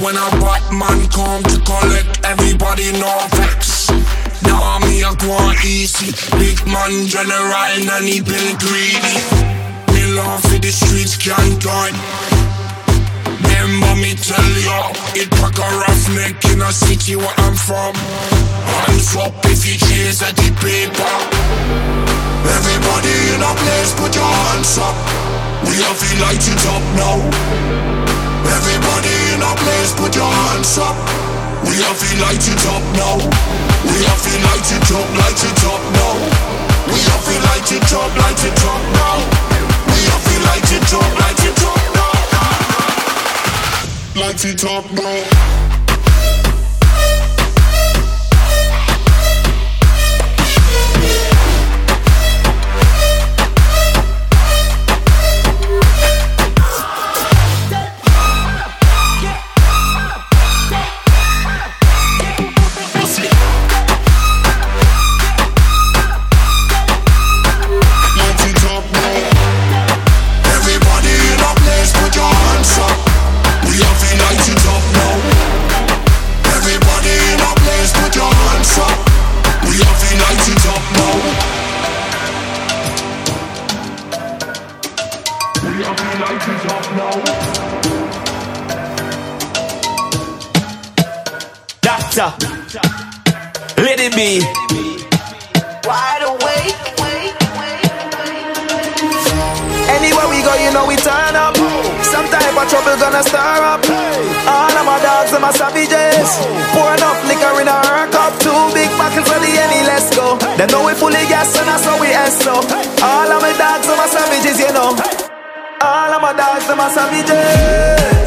when a Batman come to collect everybody no vex. Now me a go easy, big man general and he been greedy. Me love for the streets can't die. Remember me tell you, it pack a roughneck in a city where I'm from. Hands up if you chase at the paper. Everybody in a place, put your hands up. We have to light it up now. Everybody in a place, put your hands up. We have to light it up now. We have to light it up, light it up now. We have to light it up, light it up now. We have to light it up, light it up now. Light it up now. We fully gas and that's how we so. All of my dogs are my savages, you know. All of my dogs are my savages.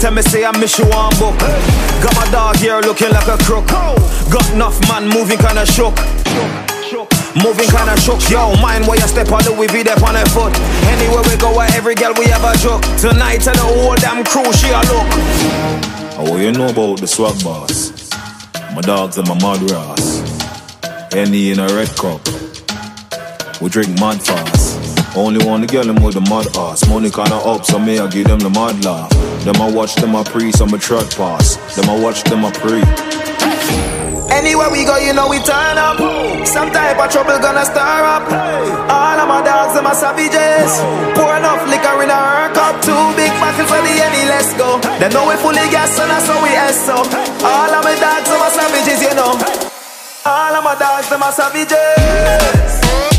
Tell me say I miss you on book. Got my dog here looking like a crook. Got enough man moving kinda shook. Moving kinda shook, yo. Mind where you step on the we be there on a foot. Anywhere we go, where every girl we ever joke. Tonight, tell the whole damn crew she a look. Oh, you know about the swag boss? My dogs and my mud ras. Any in a red cup. We drink mud fast. Only want to get them with the mud ass. Money kinda up, so me I give them the mud laugh. Them I watch them I pre, so me truck pass. Them I watch them I pre. Anywhere we go, you know we turn up. Some type of trouble gonna stir up. All of my dogs and my savages. Pour enough liquor in our cup. Two big bottles for the any, let's go. They know we fully gas and that's how we so. All of my dogs and my savages, you know. All of my dogs and my savages.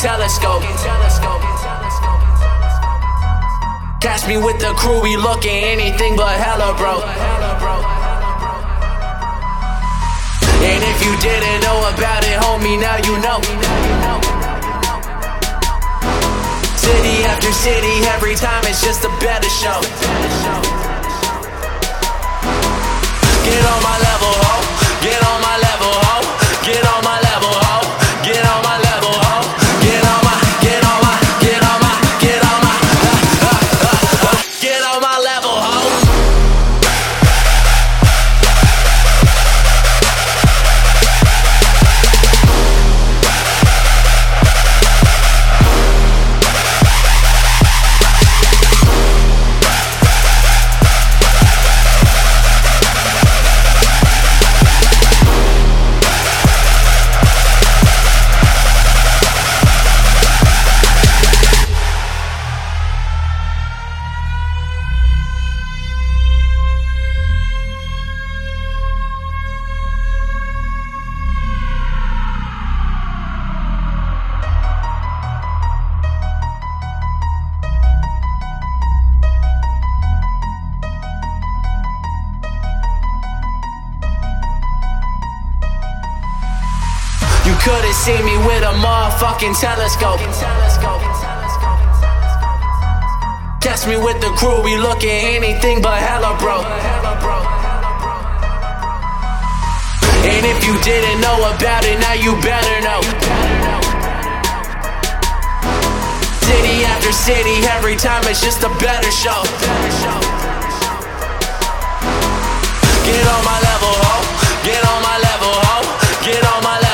Telescope. Catch me with the crew, we looking anything but hella bro. And if you didn't know about it, homie, now you know. City after city, every time it's just a better show. Get on my level, ho. Get on my level, ho. Get on could've seen me with a motherfucking telescope. Catch me with the crew, we looking anything but hella bro. And if you didn't know about it, now you better know. City after city, every time it's just a better show. Get on my level, ho. Get on my level, ho. Get on my level,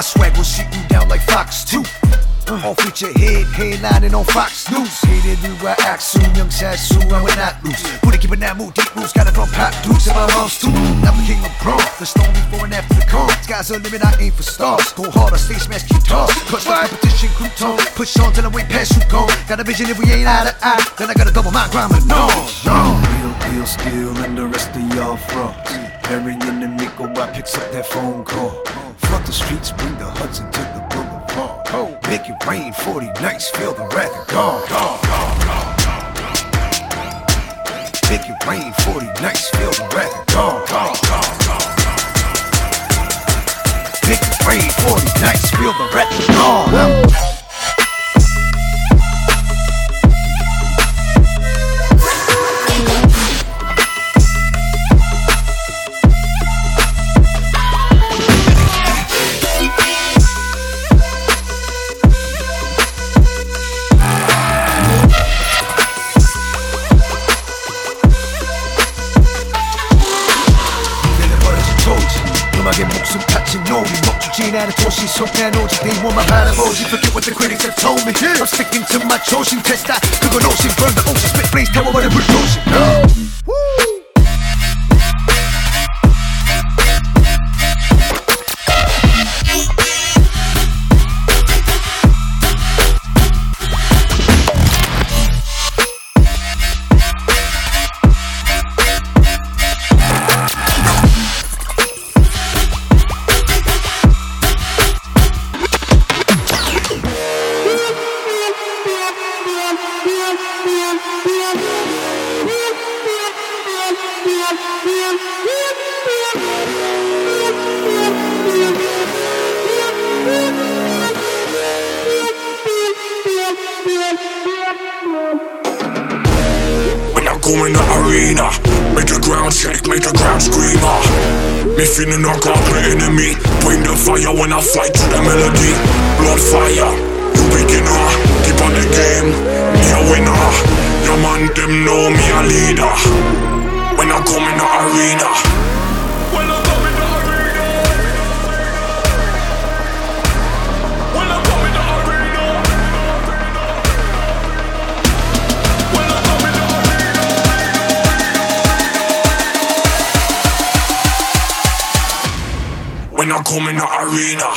My swag will sit you down like Fox 2. On feature head, headlining on Fox News. Hated do I act soon, young sad soon, I will not lose. Put it, keep it that move, deep roots, got it from pop dudes in my house too. I'm the king of pro, the stone before and after the cone. Sky's the limit, I aim for stars. Go hard, I stay smash keep guitars. Crush the competition, crouton. Push on till I'm way past you gone. Got a vision if we ain't out of eye, then I gotta double my grind, but no. no. Real deal, still, and the rest of y'all frauds. Burying in the Miko, I picks up that phone call. Flood the streets, bring the Hudson to the boulevard. Make it rain 40 nights, feel the wrath of God. Make it rain 40 nights, feel the wrath of God. Make it rain 40 nights, feel the wrath of God. sticking to my chosen test 다 그건 오신 burn the ocean spit flames 태워버 shake, make the crowd scream. ah. Me feeling a great enemy. Bring the fire when I fight to the melody. Blood fire, you beginner. Keep on the game, me a winner. Your man them know me a leader. When I come in the arena. When I come in the arena.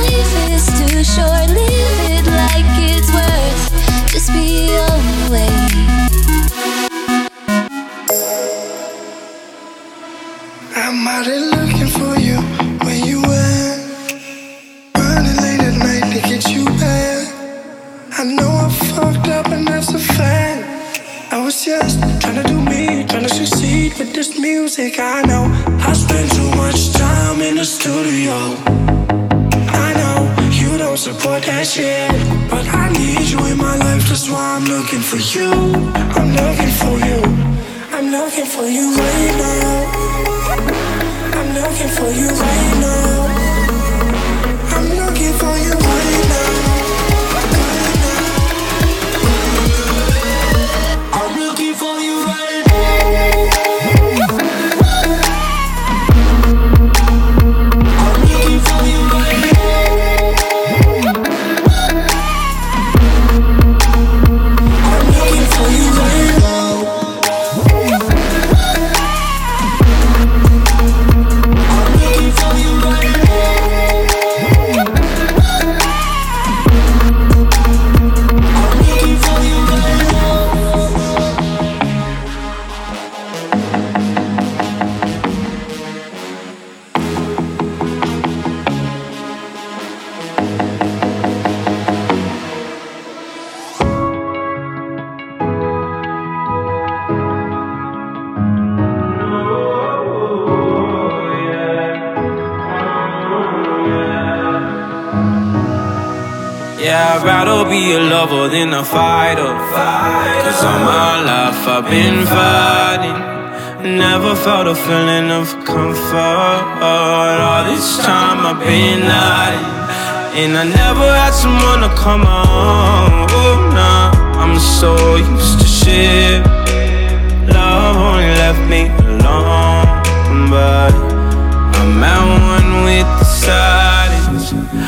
life is too short, live it like it's worth. Just be. I'm out here looking for you when you went. Running late at night to get you. I know I fucked up and that's a fact. I was just trying to do me, trying to succeed with this music. I know. Looking for you. I'm looking for you. I'm looking for you right now. I'm looking for you right now. Than a fighter. Cause all my life I've been fighting. Never felt a feeling of comfort. All this time I've been hiding. And I never had someone to come on. Oh, nah, I'm so used to shit. Love only left me alone. But I'm at one with the silence.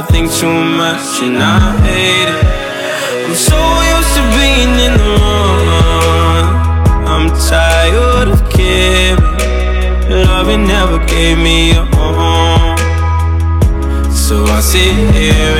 I think too much and I hate it. I'm so used to being in the wrong. I'm tired of caring. Loving never gave me a home. So I sit here.